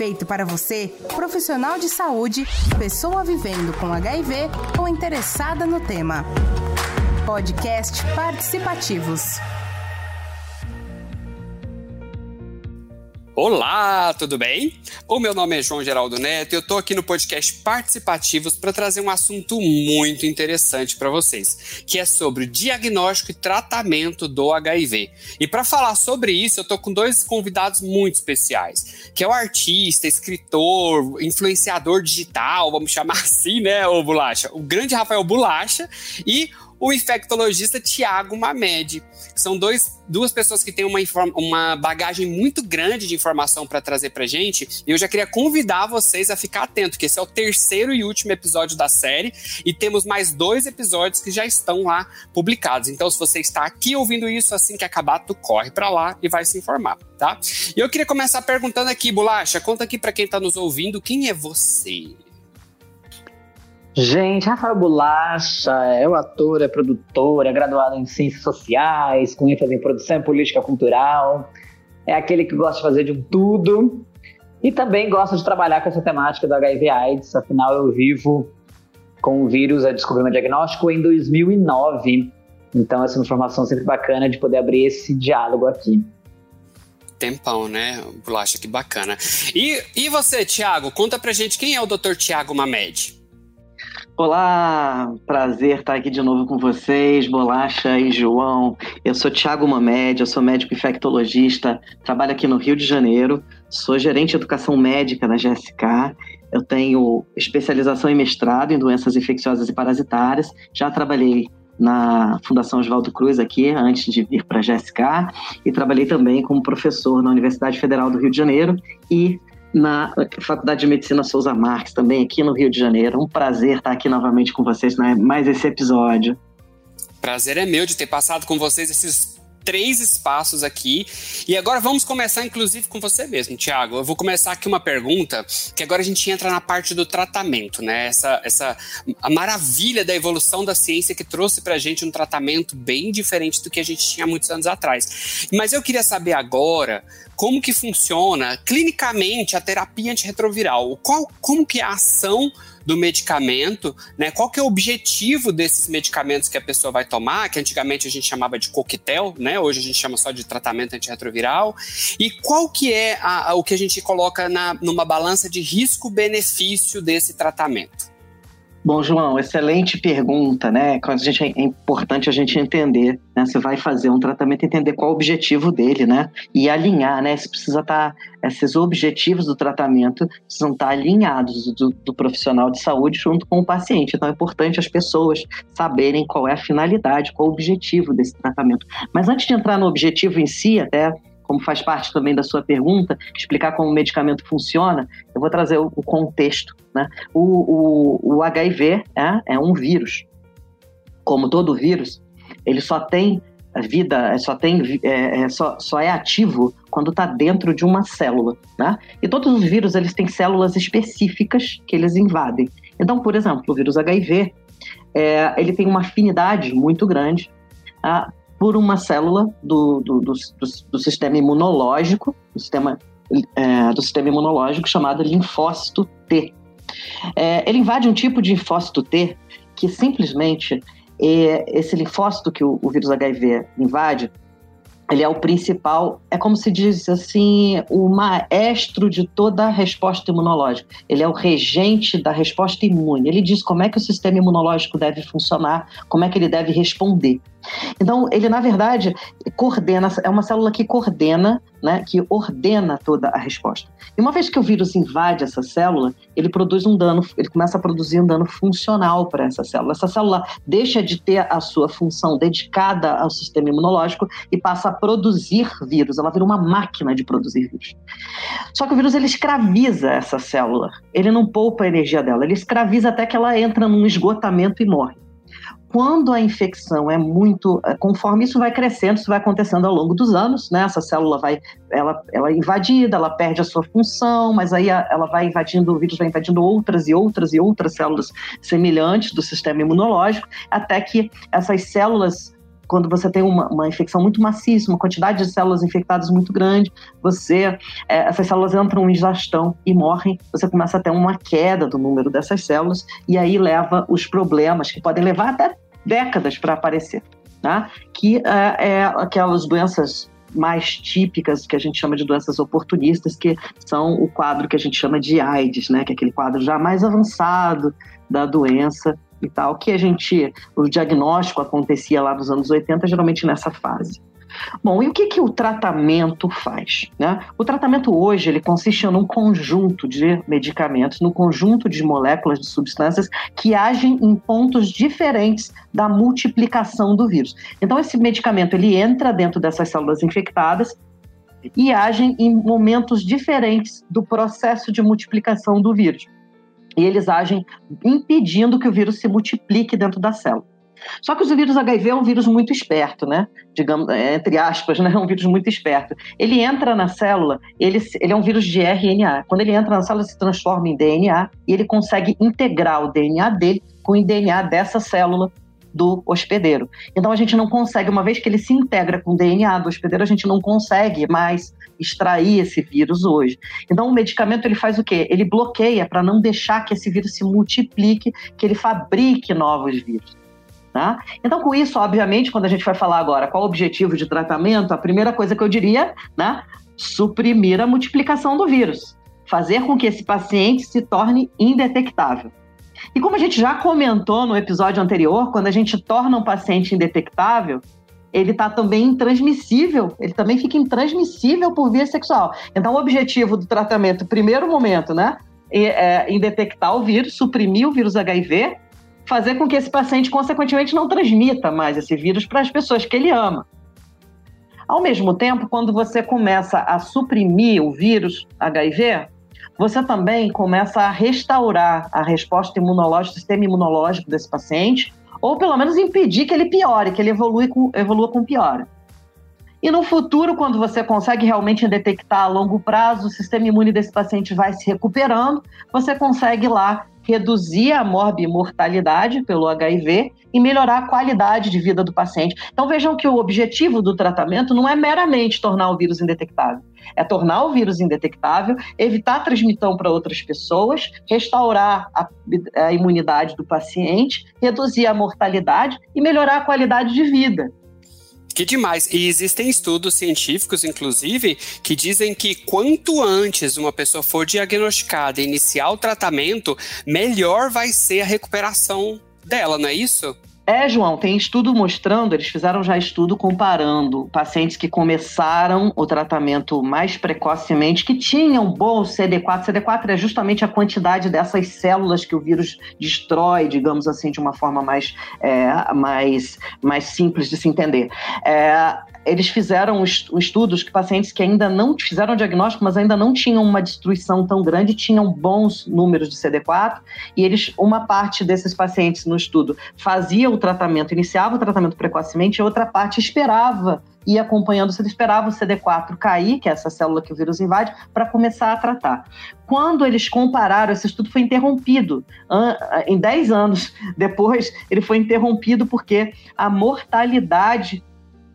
feito para você, profissional de saúde, pessoa vivendo com HIV ou interessada no tema. Podcast Participativos. Olá, tudo bem? O meu nome é João Geraldo Neto e eu estou aqui no podcast Participativos para trazer um assunto muito interessante para vocês, que é sobre diagnóstico e tratamento do HIV. E para falar sobre isso, eu estou com dois convidados muito especiais, que é o artista, escritor, influenciador digital, vamos chamar assim, né, o Bolacha? O grande Rafael Bolacha e o infectologista Tiago Mamed. São dois, duas pessoas que têm uma, uma bagagem muito grande de informação para trazer para gente. E eu já queria convidar vocês a ficar atento, que esse é o terceiro e último episódio da série. E temos mais dois episódios que já estão lá publicados. Então, se você está aqui ouvindo isso, assim que acabar, tu corre para lá e vai se informar, tá? E eu queria começar perguntando aqui, Bolacha, conta aqui para quem está nos ouvindo, quem é você? Gente, Rafael Bolacha é o ator, é produtor, é graduado em Ciências Sociais, com ênfase em produção e política cultural. É aquele que gosta de fazer de um tudo. E também gosta de trabalhar com essa temática do HIV/AIDS. Afinal, eu vivo com o vírus, a descobrir um diagnóstico em 2009. Então, essa é uma informação sempre bacana de poder abrir esse diálogo aqui tempão, né? Bolacha, que bacana. E, e você, Tiago, conta pra gente quem é o Dr. Tiago Mamed? Olá, prazer estar aqui de novo com vocês, Bolacha e João. Eu sou Tiago Mamed, eu sou médico infectologista, trabalho aqui no Rio de Janeiro, sou gerente de educação médica da GSK. Eu tenho especialização e mestrado em doenças infecciosas e parasitárias. Já trabalhei na Fundação Oswaldo Cruz aqui, antes de vir para a GSK, e trabalhei também como professor na Universidade Federal do Rio de Janeiro e na Faculdade de Medicina Souza Marques, também aqui no Rio de Janeiro. Um prazer estar aqui novamente com vocês, né? mais esse episódio. Prazer é meu de ter passado com vocês esses três espaços aqui. E agora vamos começar, inclusive, com você mesmo, Tiago. Eu vou começar aqui uma pergunta, que agora a gente entra na parte do tratamento, né? Essa, essa a maravilha da evolução da ciência que trouxe pra gente um tratamento bem diferente do que a gente tinha muitos anos atrás. Mas eu queria saber agora como que funciona clinicamente a terapia antirretroviral. Qual, como que é a ação do medicamento, né? Qual que é o objetivo desses medicamentos que a pessoa vai tomar, que antigamente a gente chamava de coquetel, né? Hoje a gente chama só de tratamento antirretroviral. E qual que é a, a, o que a gente coloca na, numa balança de risco-benefício desse tratamento? Bom, João, excelente pergunta, né? A gente, é importante a gente entender, né? Você vai fazer um tratamento, entender qual o objetivo dele, né? E alinhar, né? Você precisa estar, tá, esses objetivos do tratamento precisam estar tá alinhados do, do profissional de saúde junto com o paciente. Então é importante as pessoas saberem qual é a finalidade, qual o objetivo desse tratamento. Mas antes de entrar no objetivo em si, até como faz parte também da sua pergunta, explicar como o medicamento funciona, eu vou trazer o, contexto. Né? O, o, o HIV é, é um vírus. Como todo vírus, ele só tem vida, só tem é, é, só, só é ativo quando está dentro de uma célula, né? E todos os vírus eles têm células específicas que eles invadem. Então, por exemplo, o vírus HIV é, ele tem uma afinidade muito grande ah, por uma célula do, do, do, do sistema imunológico, do sistema, é, do sistema imunológico chamado linfócito T. É, ele invade um tipo de linfócito T que simplesmente é, esse linfócito que o, o vírus HIV invade ele é o principal, é como se diz assim, o maestro de toda a resposta imunológica. Ele é o regente da resposta imune. Ele diz como é que o sistema imunológico deve funcionar, como é que ele deve responder. Então, ele, na verdade, coordena, é uma célula que coordena, né, que ordena toda a resposta. E uma vez que o vírus invade essa célula, ele produz um dano, ele começa a produzir um dano funcional para essa célula. Essa célula deixa de ter a sua função dedicada ao sistema imunológico e passa a produzir vírus. Ela vira uma máquina de produzir vírus. Só que o vírus ele escraviza essa célula. Ele não poupa a energia dela, ele escraviza até que ela entra num esgotamento e morre quando a infecção é muito, eh, conforme isso vai crescendo, isso vai acontecendo ao longo dos anos, né? Essa célula vai, ela, ela é invadida, ela perde a sua função, mas aí ela vai invadindo, o vírus vai invadindo outras e outras e outras células semelhantes do sistema imunológico, até que essas células quando você tem uma, uma infecção muito maciça, uma quantidade de células infectadas muito grande, você é, essas células entram em exaustão e morrem, você começa a ter uma queda do número dessas células e aí leva os problemas que podem levar até décadas para aparecer, tá? que é, é aquelas doenças mais típicas que a gente chama de doenças oportunistas, que são o quadro que a gente chama de AIDS, né, que é aquele quadro já mais avançado da doença e tal, que a gente, o diagnóstico acontecia lá nos anos 80, geralmente nessa fase. Bom, e o que, que o tratamento faz? Né? O tratamento hoje ele consiste num conjunto de medicamentos, no conjunto de moléculas de substâncias que agem em pontos diferentes da multiplicação do vírus. Então esse medicamento ele entra dentro dessas células infectadas e agem em momentos diferentes do processo de multiplicação do vírus. E eles agem impedindo que o vírus se multiplique dentro da célula. Só que o vírus HIV é um vírus muito esperto, né? Digamos, é, entre aspas, né? É um vírus muito esperto. Ele entra na célula, ele, ele é um vírus de RNA. Quando ele entra na célula, se transforma em DNA e ele consegue integrar o DNA dele com o DNA dessa célula do hospedeiro. Então a gente não consegue, uma vez que ele se integra com o DNA do hospedeiro, a gente não consegue mais extrair esse vírus hoje. Então o medicamento ele faz o quê? Ele bloqueia para não deixar que esse vírus se multiplique, que ele fabrique novos vírus. Tá? Então, com isso, obviamente, quando a gente vai falar agora qual o objetivo de tratamento, a primeira coisa que eu diria, né, suprimir a multiplicação do vírus, fazer com que esse paciente se torne indetectável. E como a gente já comentou no episódio anterior, quando a gente torna um paciente indetectável, ele está também intransmissível, ele também fica intransmissível por via sexual. Então, o objetivo do tratamento, primeiro momento, né, é, é indetectar o vírus, suprimir o vírus HIV fazer com que esse paciente, consequentemente, não transmita mais esse vírus para as pessoas que ele ama. Ao mesmo tempo, quando você começa a suprimir o vírus HIV, você também começa a restaurar a resposta imunológica, o sistema imunológico desse paciente, ou pelo menos impedir que ele piore, que ele evolua com, evolua com piora. E no futuro, quando você consegue realmente detectar a longo prazo, o sistema imune desse paciente vai se recuperando, você consegue lá reduzir a morbimortalidade pelo HIV e melhorar a qualidade de vida do paciente. Então vejam que o objetivo do tratamento não é meramente tornar o vírus indetectável, é tornar o vírus indetectável, evitar a transmissão para outras pessoas, restaurar a, a imunidade do paciente, reduzir a mortalidade e melhorar a qualidade de vida. Que demais. E existem estudos científicos, inclusive, que dizem que quanto antes uma pessoa for diagnosticada e iniciar o tratamento, melhor vai ser a recuperação dela, não é isso? É, João, tem estudo mostrando, eles fizeram já estudo comparando pacientes que começaram o tratamento mais precocemente, que tinham bom CD4. CD4 é justamente a quantidade dessas células que o vírus destrói, digamos assim, de uma forma mais, é, mais, mais simples de se entender. É, eles fizeram estudos que pacientes que ainda não fizeram diagnóstico, mas ainda não tinham uma destruição tão grande, tinham bons números de CD4, e eles, uma parte desses pacientes no estudo fazia o tratamento, iniciava o tratamento precocemente, e outra parte esperava e acompanhando, você esperava o CD4 cair, que é essa célula que o vírus invade, para começar a tratar. Quando eles compararam, esse estudo foi interrompido. Em 10 anos depois, ele foi interrompido porque a mortalidade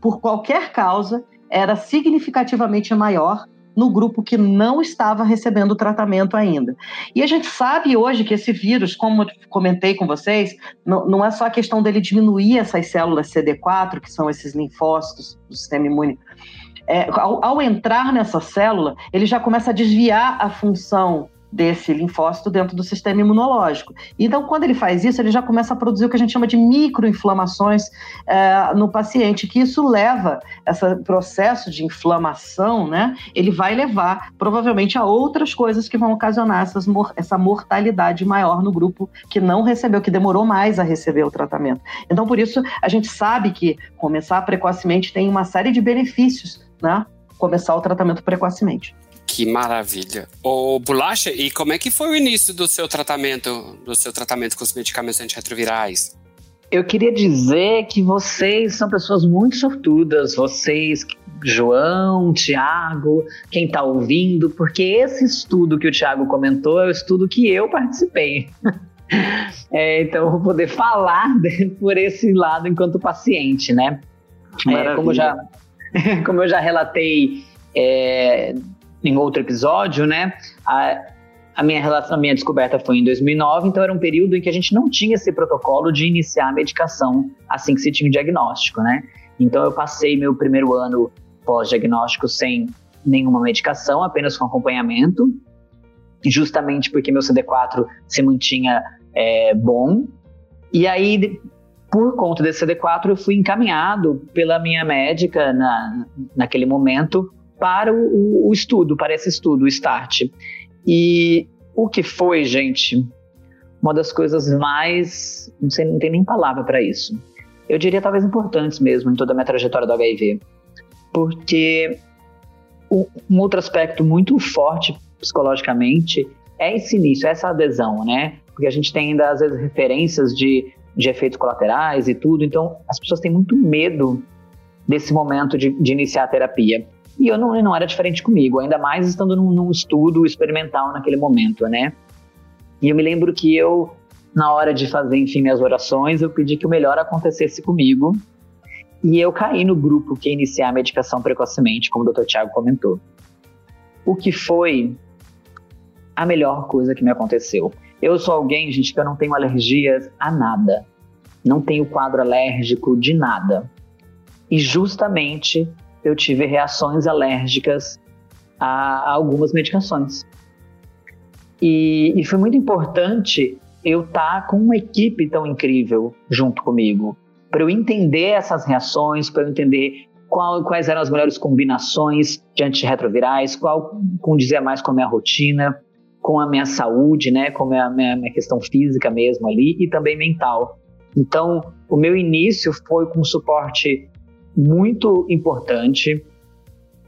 por qualquer causa, era significativamente maior no grupo que não estava recebendo tratamento ainda. E a gente sabe hoje que esse vírus, como eu comentei com vocês, não, não é só a questão dele diminuir essas células CD4, que são esses linfócitos do sistema imune. É, ao, ao entrar nessa célula, ele já começa a desviar a função desse linfócito dentro do sistema imunológico. Então, quando ele faz isso, ele já começa a produzir o que a gente chama de microinflamações é, no paciente, que isso leva, esse processo de inflamação, né, ele vai levar provavelmente a outras coisas que vão ocasionar essas, essa mortalidade maior no grupo que não recebeu, que demorou mais a receber o tratamento. Então, por isso, a gente sabe que começar precocemente tem uma série de benefícios, né? Começar o tratamento precocemente. Que maravilha. Ô, Bolacha, e como é que foi o início do seu tratamento, do seu tratamento com os medicamentos antirretrovirais? Eu queria dizer que vocês são pessoas muito sortudas, vocês, João, Tiago, quem está ouvindo, porque esse estudo que o Tiago comentou é o estudo que eu participei. É, então, eu vou poder falar por esse lado enquanto paciente, né? É, como, já, como eu já relatei é, em outro episódio, né? A, a minha relação, a minha descoberta foi em 2009, então era um período em que a gente não tinha esse protocolo de iniciar a medicação assim que se tinha o diagnóstico, né? Então eu passei meu primeiro ano pós-diagnóstico sem nenhuma medicação, apenas com acompanhamento, justamente porque meu CD4 se mantinha é, bom. E aí, por conta desse CD4, eu fui encaminhado pela minha médica na, naquele momento para o, o estudo, para esse estudo, o START. E o que foi, gente, uma das coisas mais. Não sei, não tem nem palavra para isso. Eu diria talvez importantes mesmo em toda a minha trajetória do HIV. Porque um outro aspecto muito forte psicologicamente é esse início, essa adesão, né? Porque a gente tem ainda, às vezes, referências de, de efeitos colaterais e tudo, então as pessoas têm muito medo desse momento de, de iniciar a terapia. E eu não, não era diferente comigo, ainda mais estando num, num estudo experimental naquele momento, né? E eu me lembro que eu, na hora de fazer, enfim, minhas orações, eu pedi que o melhor acontecesse comigo. E eu caí no grupo que ia iniciar a medicação precocemente, como o Dr. Tiago comentou. O que foi a melhor coisa que me aconteceu. Eu sou alguém, gente, que eu não tenho alergias a nada. Não tenho quadro alérgico de nada. E justamente eu tive reações alérgicas a, algumas medicações. E, e, foi muito importante eu estar tá com uma equipe tão incrível junto comigo, para eu entender essas reações, para eu entender qual, quais eram as melhores combinações de antirretrovirais, qual condizia mais com a minha rotina, com a minha saúde, né, com a minha, minha questão física mesmo ali e também mental. Então, o meu início foi com suporte muito importante,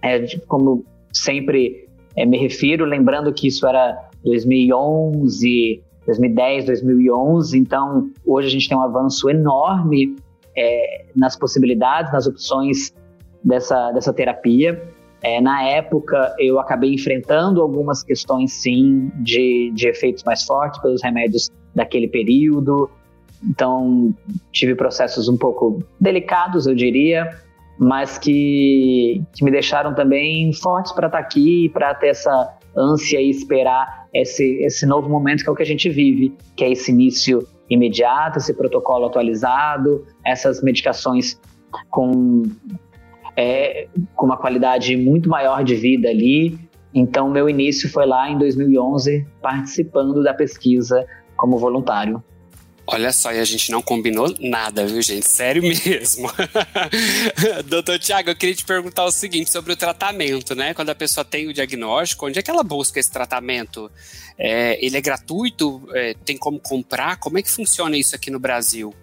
é, como sempre é, me refiro, lembrando que isso era 2011, 2010, 2011, então hoje a gente tem um avanço enorme é, nas possibilidades, nas opções dessa, dessa terapia. É, na época, eu acabei enfrentando algumas questões, sim, de, de efeitos mais fortes pelos remédios daquele período. Então, tive processos um pouco delicados, eu diria, mas que, que me deixaram também fortes para estar tá aqui, para ter essa ânsia e esperar esse, esse novo momento que é o que a gente vive, que é esse início imediato, esse protocolo atualizado, essas medicações com, é, com uma qualidade muito maior de vida ali. Então, meu início foi lá em 2011, participando da pesquisa como voluntário. Olha só, e a gente não combinou nada, viu, gente? Sério mesmo. Doutor Tiago, eu queria te perguntar o seguinte sobre o tratamento, né? Quando a pessoa tem o diagnóstico, onde é que ela busca esse tratamento? É, ele é gratuito? É, tem como comprar? Como é que funciona isso aqui no Brasil?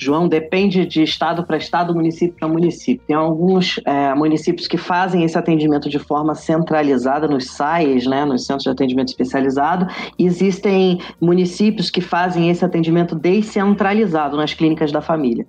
João, depende de estado para estado, município para município. Tem alguns é, municípios que fazem esse atendimento de forma centralizada nos SAIs, né, nos Centros de Atendimento Especializado, existem municípios que fazem esse atendimento descentralizado nas clínicas da família,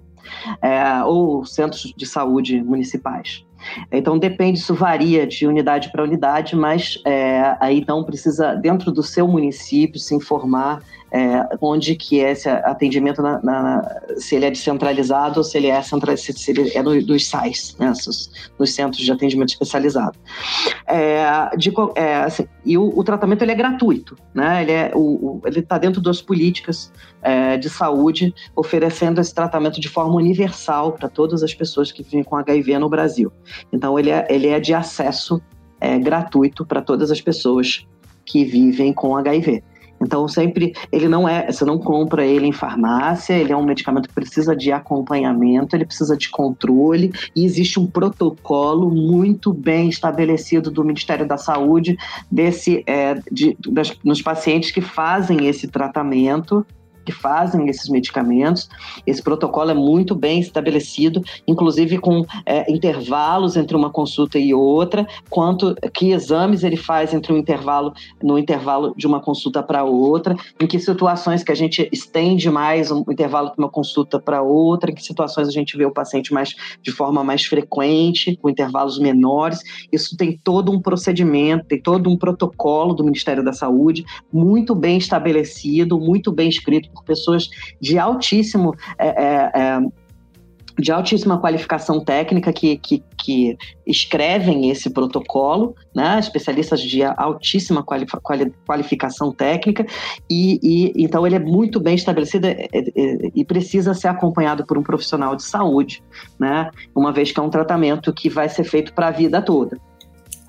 é, ou centros de saúde municipais. Então depende, isso varia de unidade para unidade, mas é, aí então precisa, dentro do seu município, se informar é, onde que é esse atendimento, na, na, se ele é descentralizado ou se ele é, central, se, ele é no, dos SAIs, né, nos, nos, centros de atendimento especializado. É, de, é, assim, e o, o, tratamento ele é gratuito, né, ele é, está dentro das políticas é, de saúde, oferecendo esse tratamento de forma universal para todas as pessoas que vivem com HIV no Brasil. Então ele é, ele é de acesso é, gratuito para todas as pessoas que vivem com HIV. Então, sempre, ele não é, você não compra ele em farmácia, ele é um medicamento que precisa de acompanhamento, ele precisa de controle, e existe um protocolo muito bem estabelecido do Ministério da Saúde desse, é, de, das, nos pacientes que fazem esse tratamento que fazem esses medicamentos. Esse protocolo é muito bem estabelecido, inclusive com é, intervalos entre uma consulta e outra, quanto que exames ele faz entre um intervalo no intervalo de uma consulta para outra, em que situações que a gente estende mais um intervalo de uma consulta para outra, em que situações a gente vê o paciente mais de forma mais frequente, com intervalos menores. Isso tem todo um procedimento, tem todo um protocolo do Ministério da Saúde muito bem estabelecido, muito bem escrito por pessoas de altíssimo é, é, é de altíssima qualificação técnica que, que, que escrevem esse protocolo, né? especialistas de altíssima qualificação técnica, e, e, então ele é muito bem estabelecido e, é, é, e precisa ser acompanhado por um profissional de saúde, né? uma vez que é um tratamento que vai ser feito para a vida toda.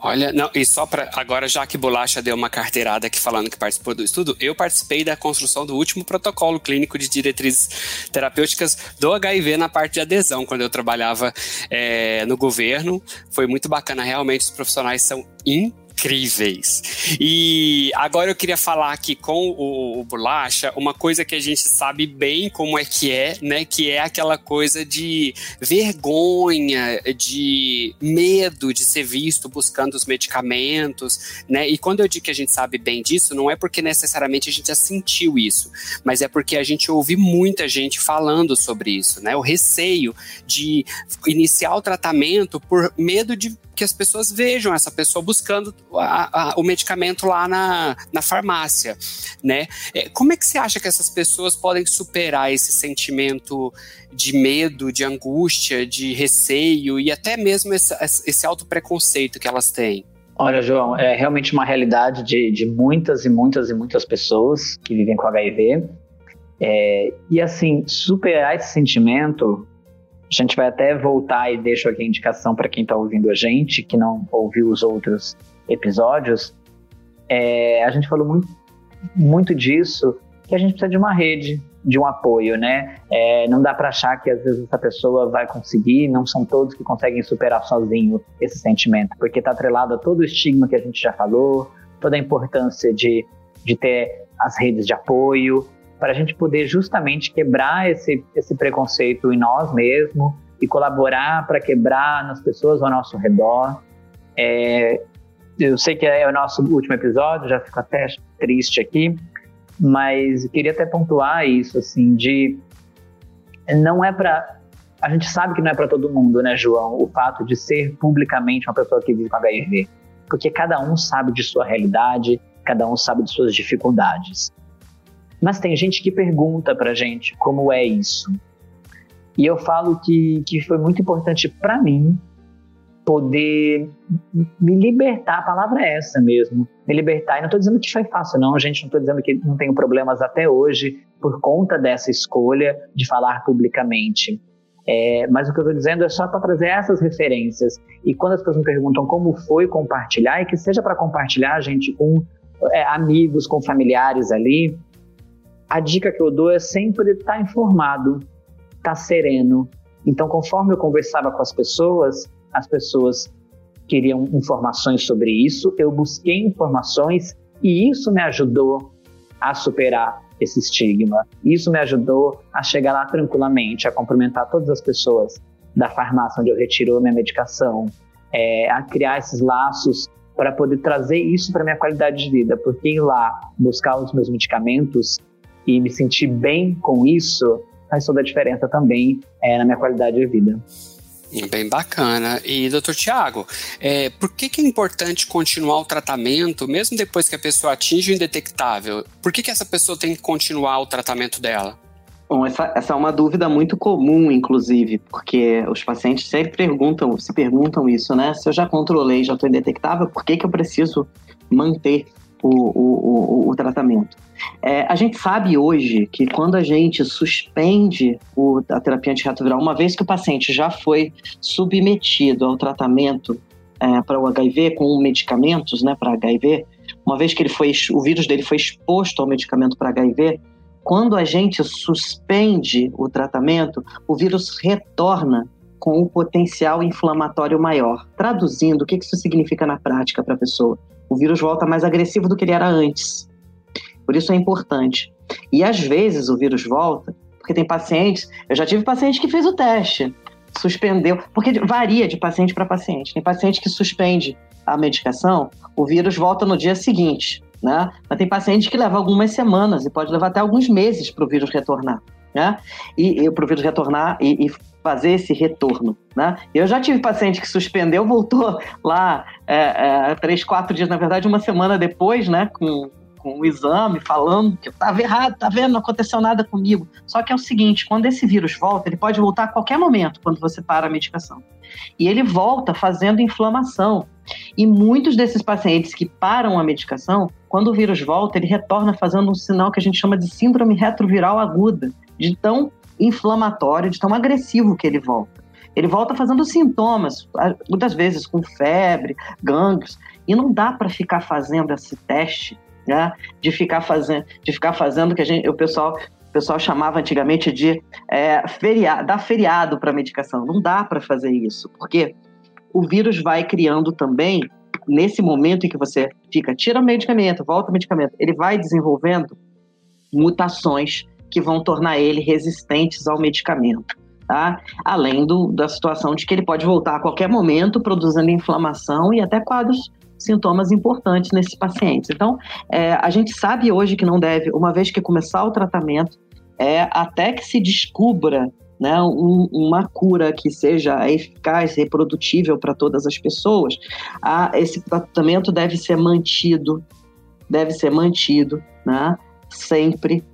Olha, não, e só para agora, já que Bolacha deu uma carteirada aqui falando que participou do estudo, eu participei da construção do último protocolo clínico de diretrizes terapêuticas do HIV na parte de adesão, quando eu trabalhava é, no governo. Foi muito bacana, realmente os profissionais são incríveis incríveis. E agora eu queria falar aqui com o, o Bolacha uma coisa que a gente sabe bem como é que é, né? Que é aquela coisa de vergonha, de medo de ser visto buscando os medicamentos, né? E quando eu digo que a gente sabe bem disso, não é porque necessariamente a gente já sentiu isso, mas é porque a gente ouve muita gente falando sobre isso, né? O receio de iniciar o tratamento por medo de que as pessoas vejam essa pessoa buscando a, a, o medicamento lá na, na farmácia, né? É, como é que você acha que essas pessoas podem superar esse sentimento de medo, de angústia, de receio e até mesmo esse, esse auto-preconceito que elas têm? Olha, João, é realmente uma realidade de, de muitas e muitas e muitas pessoas que vivem com HIV. É, e assim, superar esse sentimento a gente vai até voltar e deixo aqui a indicação para quem está ouvindo a gente, que não ouviu os outros episódios. É, a gente falou muito, muito disso, que a gente precisa de uma rede, de um apoio, né? É, não dá para achar que às vezes essa pessoa vai conseguir, não são todos que conseguem superar sozinho esse sentimento, porque está atrelado a todo o estigma que a gente já falou, toda a importância de, de ter as redes de apoio, para a gente poder justamente quebrar esse, esse preconceito em nós mesmos e colaborar para quebrar nas pessoas ao nosso redor. É, eu sei que é o nosso último episódio, já fico até triste aqui, mas queria até pontuar isso, assim, de não é para a gente sabe que não é para todo mundo, né, João, o fato de ser publicamente uma pessoa que vive com HIV, porque cada um sabe de sua realidade, cada um sabe de suas dificuldades. Mas tem gente que pergunta pra gente como é isso. E eu falo que, que foi muito importante para mim poder me libertar, a palavra é essa mesmo, me libertar. E não estou dizendo que foi fácil, não, gente, não estou dizendo que não tenho problemas até hoje por conta dessa escolha de falar publicamente. É, mas o que eu estou dizendo é só para trazer essas referências. E quando as pessoas me perguntam como foi compartilhar, e que seja para compartilhar, gente, com é, amigos, com familiares ali, a dica que eu dou é sempre estar tá informado, estar tá sereno. Então, conforme eu conversava com as pessoas, as pessoas queriam informações sobre isso, eu busquei informações e isso me ajudou a superar esse estigma. Isso me ajudou a chegar lá tranquilamente, a cumprimentar todas as pessoas da farmácia onde eu retiro a minha medicação, é, a criar esses laços para poder trazer isso para minha qualidade de vida, porque ir lá buscar os meus medicamentos e me sentir bem com isso faz toda a diferença também é, na minha qualidade de vida. Bem bacana. E, doutor Tiago, é, por que, que é importante continuar o tratamento, mesmo depois que a pessoa atinge o indetectável? Por que, que essa pessoa tem que continuar o tratamento dela? Bom, essa, essa é uma dúvida muito comum, inclusive, porque os pacientes sempre perguntam, se perguntam isso, né? Se eu já controlei, já estou indetectável, por que, que eu preciso manter o, o, o, o tratamento? É, a gente sabe hoje que quando a gente suspende o, a terapia antirretroviral, uma vez que o paciente já foi submetido ao tratamento é, para o HIV com medicamentos, né, para HIV, uma vez que ele foi, o vírus dele foi exposto ao medicamento para HIV, quando a gente suspende o tratamento, o vírus retorna com um potencial inflamatório maior. Traduzindo, o que isso significa na prática para a pessoa? O vírus volta mais agressivo do que ele era antes. Por isso é importante. E às vezes o vírus volta, porque tem pacientes, eu já tive paciente que fez o teste, suspendeu, porque varia de paciente para paciente. Tem paciente que suspende a medicação, o vírus volta no dia seguinte, né? Mas tem paciente que leva algumas semanas e pode levar até alguns meses para o vírus retornar, né? E, e para o vírus retornar e, e, fazer esse retorno, né? Eu já tive paciente que suspendeu, voltou lá é, é, três, quatro dias, na verdade, uma semana depois, né? Com com o exame, falando que eu estava errado, tá vendo, não aconteceu nada comigo. Só que é o seguinte, quando esse vírus volta, ele pode voltar a qualquer momento quando você para a medicação. E ele volta fazendo inflamação. E muitos desses pacientes que param a medicação, quando o vírus volta, ele retorna fazendo um sinal que a gente chama de síndrome retroviral aguda, de tão inflamatório, de tão agressivo que ele volta. Ele volta fazendo sintomas, muitas vezes com febre, gangues, e não dá para ficar fazendo esse teste, né? De ficar fazendo, de ficar fazendo que a gente, o pessoal, o pessoal chamava antigamente de é, feriado, dar feriado para medicação. Não dá para fazer isso, porque o vírus vai criando também nesse momento em que você fica tira o medicamento, volta o medicamento, ele vai desenvolvendo mutações que vão tornar ele resistentes ao medicamento tá? Além do, da situação de que ele pode voltar a qualquer momento, produzindo inflamação e até quadros sintomas importantes nesses pacientes. Então, é, a gente sabe hoje que não deve, uma vez que começar o tratamento, é, até que se descubra né, um, uma cura que seja eficaz, reprodutível para todas as pessoas, a, esse tratamento deve ser mantido, deve ser mantido, né, sempre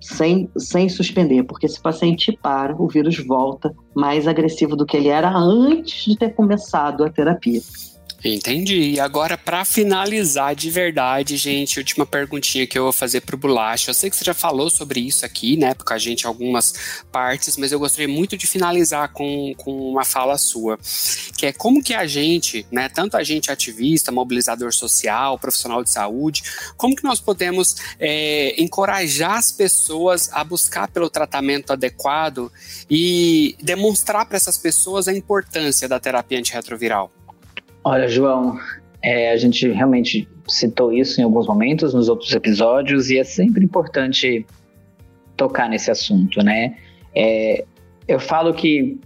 sem, sem suspender, porque se o paciente para, o vírus volta mais agressivo do que ele era antes de ter começado a terapia. Entendi. E agora, para finalizar de verdade, gente, última perguntinha que eu vou fazer pro Bolacha. Eu sei que você já falou sobre isso aqui, né, com a gente algumas partes, mas eu gostaria muito de finalizar com, com uma fala sua, que é como que a gente, né, tanto a gente ativista, mobilizador social, profissional de saúde, como que nós podemos é, encorajar as pessoas a buscar pelo tratamento adequado e demonstrar para essas pessoas a importância da terapia antirretroviral? Olha, João, é, a gente realmente citou isso em alguns momentos nos outros episódios e é sempre importante tocar nesse assunto, né? É, eu falo que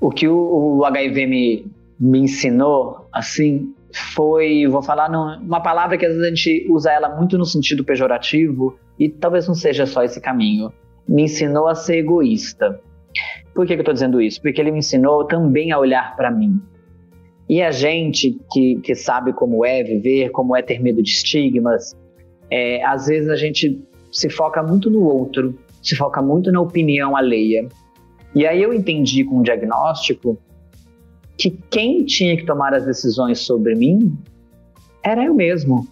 o que o, o HIV me, me ensinou, assim, foi, vou falar uma palavra que às vezes a gente usa ela muito no sentido pejorativo e talvez não seja só esse caminho. Me ensinou a ser egoísta. Por que, que eu estou dizendo isso? Porque ele me ensinou também a olhar para mim. E a gente que, que sabe como é viver, como é ter medo de estigmas, é, às vezes a gente se foca muito no outro, se foca muito na opinião alheia. E aí eu entendi com o diagnóstico que quem tinha que tomar as decisões sobre mim era eu mesmo.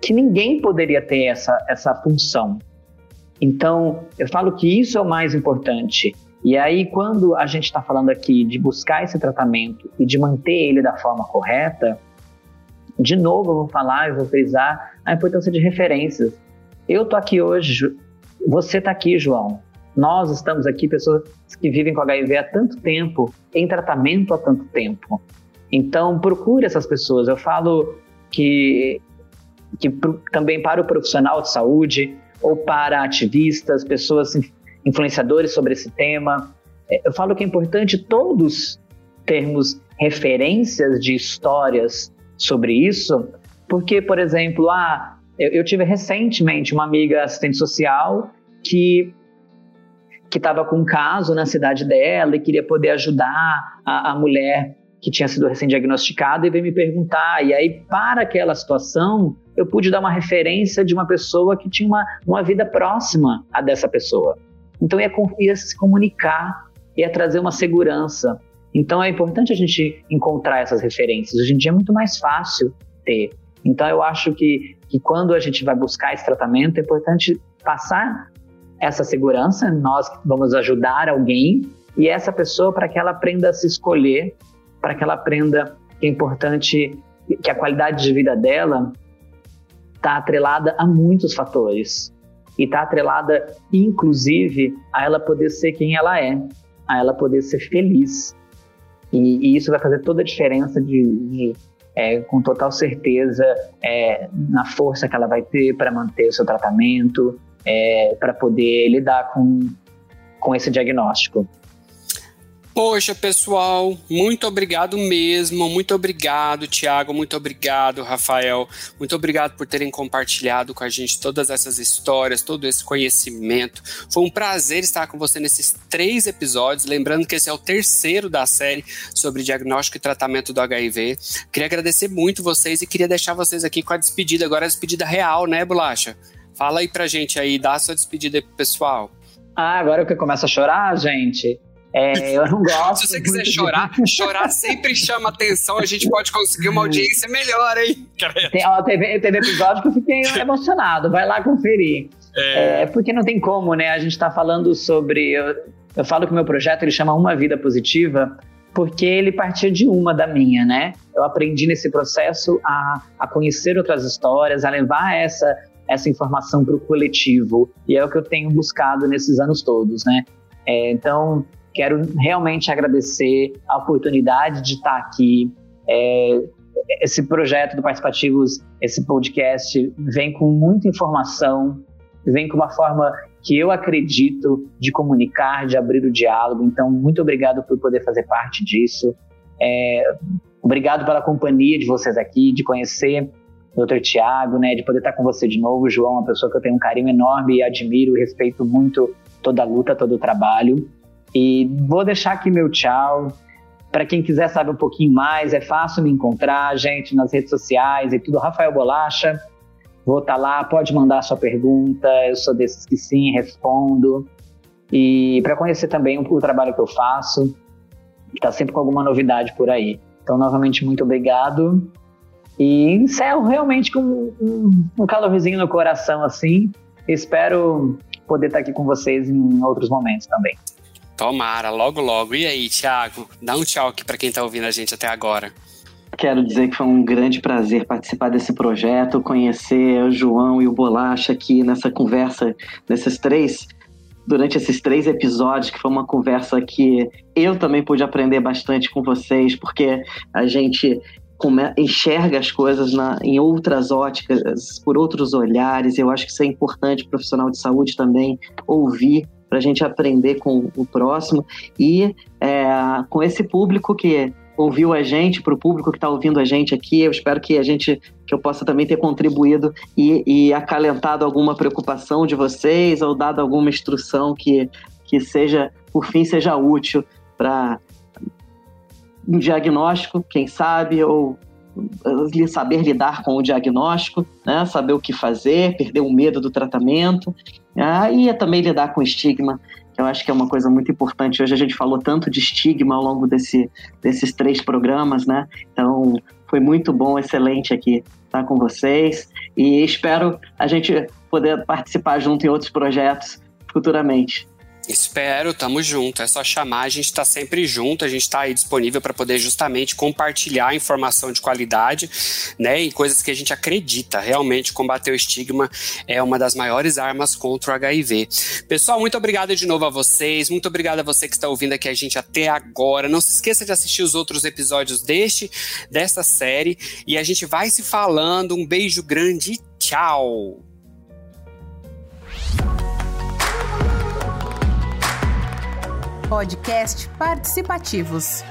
Que ninguém poderia ter essa, essa função. Então, eu falo que isso é o mais importante. E aí, quando a gente está falando aqui de buscar esse tratamento e de manter ele da forma correta, de novo eu vou falar, eu vou frisar a importância de referências. Eu tô aqui hoje, você está aqui, João. Nós estamos aqui, pessoas que vivem com HIV há tanto tempo, em tratamento há tanto tempo. Então, procure essas pessoas. Eu falo que, que também para o profissional de saúde ou para ativistas, pessoas influenciadores sobre esse tema. É, eu falo que é importante todos termos referências de histórias sobre isso, porque, por exemplo, ah, eu, tive recentemente uma amiga assistente social que que estava com um caso na cidade dela e queria poder ajudar a, a mulher que tinha sido recém-diagnosticada e veio me perguntar. E aí, para aquela situação, eu pude dar uma referência de uma pessoa que tinha uma, uma vida próxima a dessa pessoa. Então ia, ia se comunicar, ia trazer uma segurança. Então é importante a gente encontrar essas referências. Hoje em dia é muito mais fácil ter. Então eu acho que, que quando a gente vai buscar esse tratamento, é importante passar essa segurança. Nós vamos ajudar alguém e essa pessoa para que ela aprenda a se escolher, para que ela aprenda que é importante que a qualidade de vida dela está atrelada a muitos fatores e está atrelada, inclusive, a ela poder ser quem ela é, a ela poder ser feliz. E, e isso vai fazer toda a diferença de, de é, com total certeza, é, na força que ela vai ter para manter o seu tratamento, é, para poder lidar com, com esse diagnóstico. Poxa, pessoal, muito obrigado mesmo. Muito obrigado, Tiago. Muito obrigado, Rafael. Muito obrigado por terem compartilhado com a gente todas essas histórias, todo esse conhecimento. Foi um prazer estar com você nesses três episódios. Lembrando que esse é o terceiro da série sobre diagnóstico e tratamento do HIV. Queria agradecer muito vocês e queria deixar vocês aqui com a despedida. Agora a despedida real, né, Bolacha? Fala aí pra gente aí, dá a sua despedida aí pro pessoal. Ah, agora que começa a chorar, gente. É, eu não gosto. Se você quiser chorar, chorar sempre chama atenção, a gente pode conseguir uma audiência melhor, hein? Tem, ó, teve, teve episódio que eu fiquei emocionado, vai lá conferir. É... é... porque não tem como, né? A gente tá falando sobre. Eu, eu falo que o meu projeto ele chama Uma Vida Positiva, porque ele partia de uma da minha, né? Eu aprendi nesse processo a, a conhecer outras histórias, a levar essa, essa informação para o coletivo. E é o que eu tenho buscado nesses anos todos, né? É, então, Quero realmente agradecer a oportunidade de estar aqui. É, esse projeto do Participativos, esse podcast, vem com muita informação, vem com uma forma que eu acredito de comunicar, de abrir o diálogo. Então, muito obrigado por poder fazer parte disso. É, obrigado pela companhia de vocês aqui, de conhecer o Dr. Tiago, né, de poder estar com você de novo, João, uma pessoa que eu tenho um carinho enorme e admiro e respeito muito toda a luta, todo o trabalho. E vou deixar aqui meu tchau. Para quem quiser saber um pouquinho mais, é fácil me encontrar, gente, nas redes sociais e tudo. Rafael Bolacha, vou estar tá lá, pode mandar sua pergunta. Eu sou desses que sim, respondo. E para conhecer também o, o trabalho que eu faço, está sempre com alguma novidade por aí. Então, novamente, muito obrigado. E encerro realmente com um, um calorzinho no coração, assim. Espero poder estar aqui com vocês em outros momentos também. Tomara, logo, logo. E aí, Thiago? Dá um tchau aqui para quem está ouvindo a gente até agora. Quero dizer que foi um grande prazer participar desse projeto, conhecer o João e o Bolacha aqui nessa conversa, nesses três, durante esses três episódios, que foi uma conversa que eu também pude aprender bastante com vocês, porque a gente enxerga as coisas na, em outras óticas, por outros olhares. Eu acho que isso é importante, profissional de saúde também, ouvir para a gente aprender com o próximo e é, com esse público que ouviu a gente, para o público que está ouvindo a gente aqui, eu espero que a gente, que eu possa também ter contribuído e, e acalentado alguma preocupação de vocês ou dado alguma instrução que, que seja, por fim, seja útil para um diagnóstico, quem sabe, ou saber lidar com o diagnóstico, né? saber o que fazer, perder o medo do tratamento, ah, e é também lidar com estigma, que eu acho que é uma coisa muito importante. Hoje a gente falou tanto de estigma ao longo desse, desses três programas, né? Então foi muito bom, excelente aqui estar com vocês e espero a gente poder participar junto em outros projetos futuramente. Espero, tamo junto. É só chamar, a gente está sempre junto, a gente está aí disponível para poder justamente compartilhar informação de qualidade, né? E coisas que a gente acredita. Realmente, combater o estigma é uma das maiores armas contra o HIV. Pessoal, muito obrigado de novo a vocês. Muito obrigado a você que está ouvindo aqui a gente até agora. Não se esqueça de assistir os outros episódios deste, desta série. E a gente vai se falando. Um beijo grande e tchau! Podcast participativos.